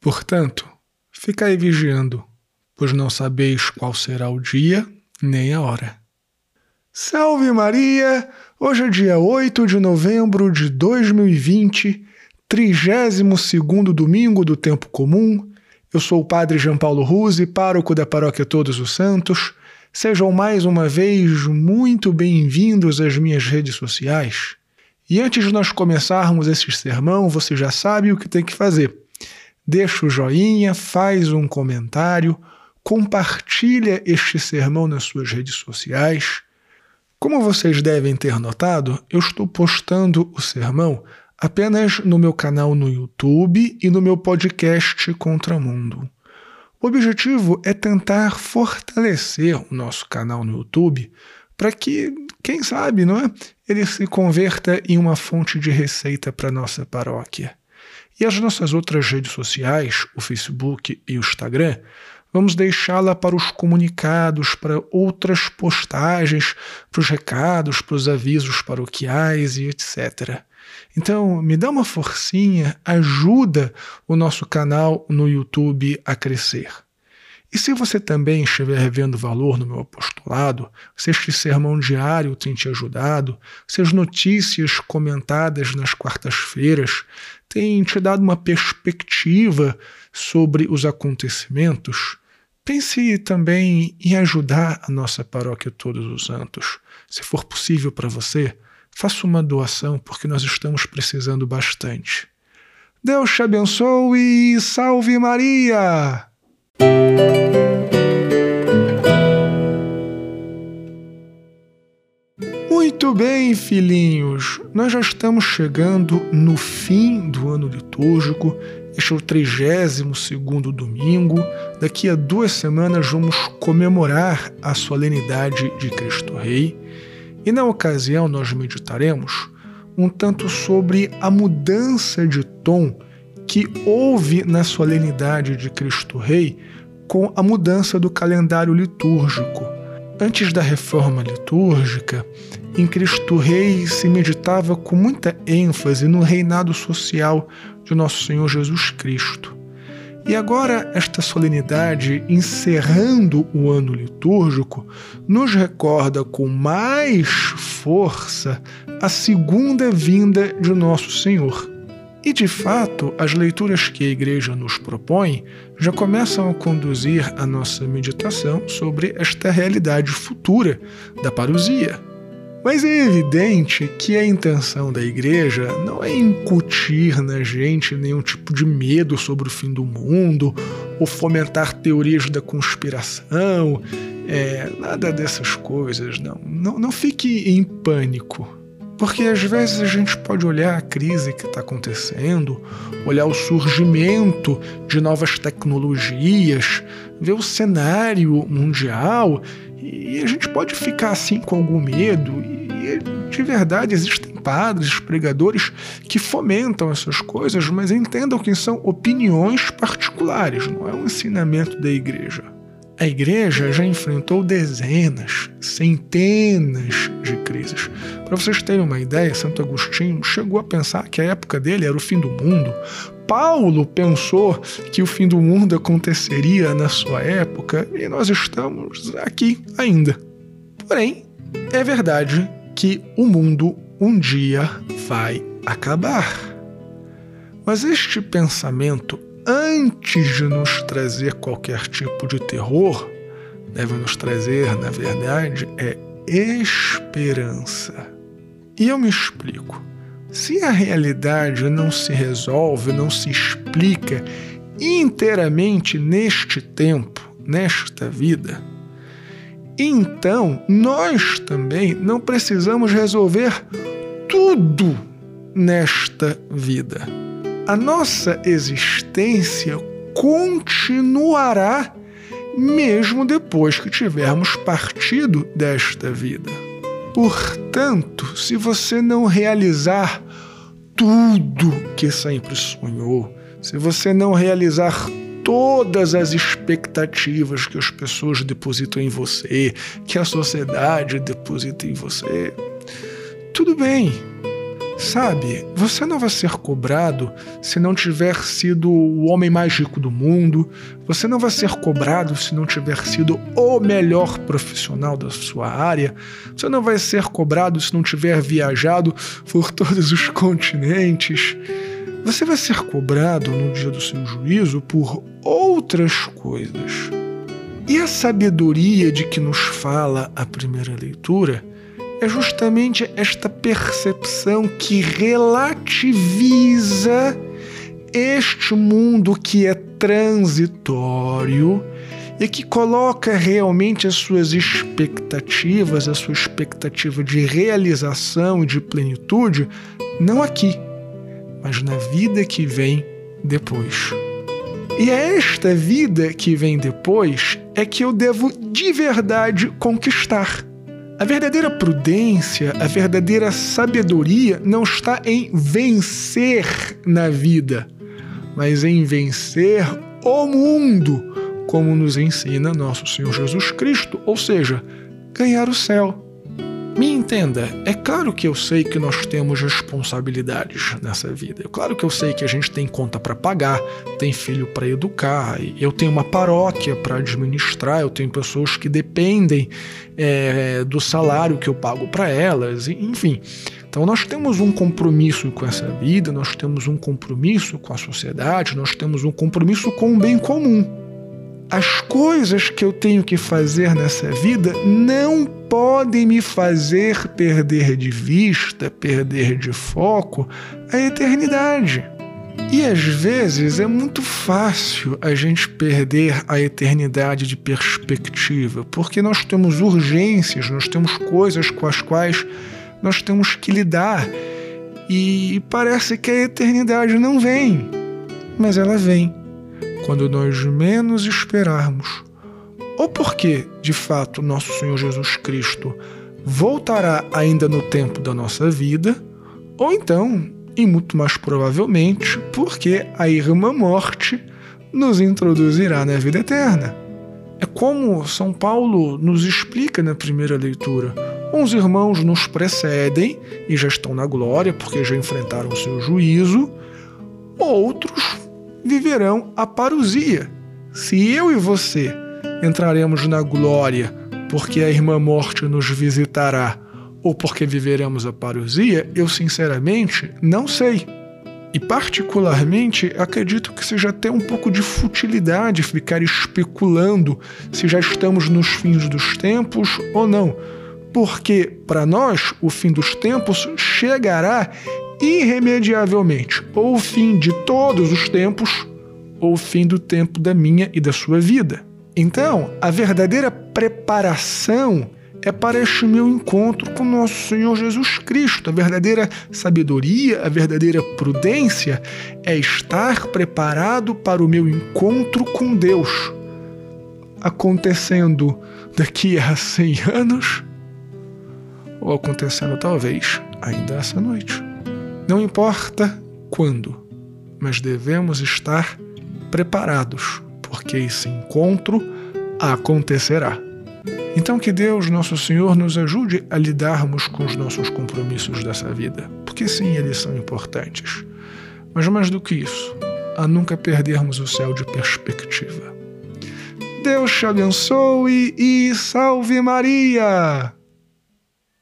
Portanto, ficai vigiando, pois não sabeis qual será o dia nem a hora. Salve Maria! Hoje é dia 8 de novembro de 2020, 32 domingo do tempo comum. Eu sou o Padre João Paulo Ruse, pároco da Paróquia Todos os Santos. Sejam mais uma vez muito bem-vindos às minhas redes sociais. E antes de nós começarmos esse sermão, você já sabe o que tem que fazer. Deixa o joinha, faz um comentário, compartilha este sermão nas suas redes sociais. Como vocês devem ter notado, eu estou postando o sermão apenas no meu canal no YouTube e no meu podcast Contramundo. O objetivo é tentar fortalecer o nosso canal no YouTube para que, quem sabe, não é? ele se converta em uma fonte de receita para nossa paróquia. E as nossas outras redes sociais, o Facebook e o Instagram, vamos deixá-la para os comunicados, para outras postagens, para os recados, para os avisos paroquiais e etc. Então, me dá uma forcinha, ajuda o nosso canal no YouTube a crescer. E se você também estiver vendo valor no meu apostolado, se este sermão diário tem te ajudado, se as notícias comentadas nas quartas-feiras têm te dado uma perspectiva sobre os acontecimentos, pense também em ajudar a nossa paróquia Todos os Santos. Se for possível para você, faça uma doação, porque nós estamos precisando bastante. Deus te abençoe e salve Maria! Muito bem, filhinhos, nós já estamos chegando no fim do ano litúrgico. Este é o 32 domingo. Daqui a duas semanas vamos comemorar a solenidade de Cristo Rei. E na ocasião nós meditaremos um tanto sobre a mudança de tom que houve na solenidade de Cristo Rei com a mudança do calendário litúrgico. Antes da reforma litúrgica, em Cristo Rei se meditava com muita ênfase no reinado social de nosso Senhor Jesus Cristo. E agora, esta solenidade, encerrando o ano litúrgico, nos recorda com mais força a segunda vinda de nosso Senhor. E de fato, as leituras que a Igreja nos propõe já começam a conduzir a nossa meditação sobre esta realidade futura da parousia. Mas é evidente que a intenção da Igreja não é incutir na gente nenhum tipo de medo sobre o fim do mundo ou fomentar teorias da conspiração, é, nada dessas coisas, não. Não, não fique em pânico porque às vezes a gente pode olhar a crise que está acontecendo, olhar o surgimento de novas tecnologias, ver o cenário mundial e a gente pode ficar assim com algum medo. E de verdade existem padres, pregadores que fomentam essas coisas, mas entendam que são opiniões particulares, não é um ensinamento da igreja. A igreja já enfrentou dezenas, centenas de crises. Para vocês terem uma ideia, Santo Agostinho chegou a pensar que a época dele era o fim do mundo. Paulo pensou que o fim do mundo aconteceria na sua época e nós estamos aqui ainda. Porém, é verdade que o mundo um dia vai acabar. Mas este pensamento antes de nos trazer qualquer tipo de terror, deve nos trazer, na verdade, é esperança. E eu me explico. Se a realidade não se resolve, não se explica inteiramente neste tempo, nesta vida, então nós também não precisamos resolver tudo nesta vida a nossa existência continuará mesmo depois que tivermos partido desta vida. Portanto, se você não realizar tudo que sempre sonhou, se você não realizar todas as expectativas que as pessoas depositam em você, que a sociedade deposita em você, tudo bem, Sabe, você não vai ser cobrado se não tiver sido o homem mais rico do mundo, você não vai ser cobrado se não tiver sido o melhor profissional da sua área, você não vai ser cobrado se não tiver viajado por todos os continentes. Você vai ser cobrado no dia do seu juízo por outras coisas. E a sabedoria de que nos fala a primeira leitura é justamente esta percepção que relativiza este mundo que é transitório e que coloca realmente as suas expectativas, a sua expectativa de realização e de plenitude, não aqui, mas na vida que vem depois. E é esta vida que vem depois é que eu devo de verdade conquistar. A verdadeira prudência, a verdadeira sabedoria não está em vencer na vida, mas em vencer o mundo, como nos ensina nosso Senhor Jesus Cristo, ou seja, ganhar o céu. Me entenda, é claro que eu sei que nós temos responsabilidades nessa vida. É claro que eu sei que a gente tem conta para pagar, tem filho para educar, eu tenho uma paróquia para administrar, eu tenho pessoas que dependem é, do salário que eu pago para elas, enfim. Então nós temos um compromisso com essa vida, nós temos um compromisso com a sociedade, nós temos um compromisso com o bem comum as coisas que eu tenho que fazer nessa vida não podem me fazer perder de vista, perder de foco a eternidade. E às vezes é muito fácil a gente perder a eternidade de perspectiva, porque nós temos urgências, nós temos coisas com as quais nós temos que lidar. E parece que a eternidade não vem, mas ela vem quando nós menos esperarmos, ou porque, de fato, nosso Senhor Jesus Cristo voltará ainda no tempo da nossa vida, ou então, e muito mais provavelmente, porque a irmã morte nos introduzirá na vida eterna. É como São Paulo nos explica na primeira leitura. Uns irmãos nos precedem e já estão na glória porque já enfrentaram o seu juízo, outros viverão a parousia. Se eu e você entraremos na glória porque a irmã morte nos visitará ou porque viveremos a parousia, eu sinceramente não sei. E, particularmente, acredito que seja até um pouco de futilidade ficar especulando se já estamos nos fins dos tempos ou não. Porque, para nós, o fim dos tempos chegará irremediavelmente, ou o fim de todos os tempos, ou o fim do tempo da minha e da sua vida. Então, a verdadeira preparação é para este meu encontro com nosso Senhor Jesus Cristo. A verdadeira sabedoria, a verdadeira prudência é estar preparado para o meu encontro com Deus. Acontecendo daqui a 100 anos, ou acontecendo talvez ainda essa noite. Não importa quando, mas devemos estar preparados, porque esse encontro acontecerá. Então, que Deus, nosso Senhor, nos ajude a lidarmos com os nossos compromissos dessa vida, porque sim, eles são importantes. Mas mais do que isso, a nunca perdermos o céu de perspectiva. Deus te abençoe e salve Maria!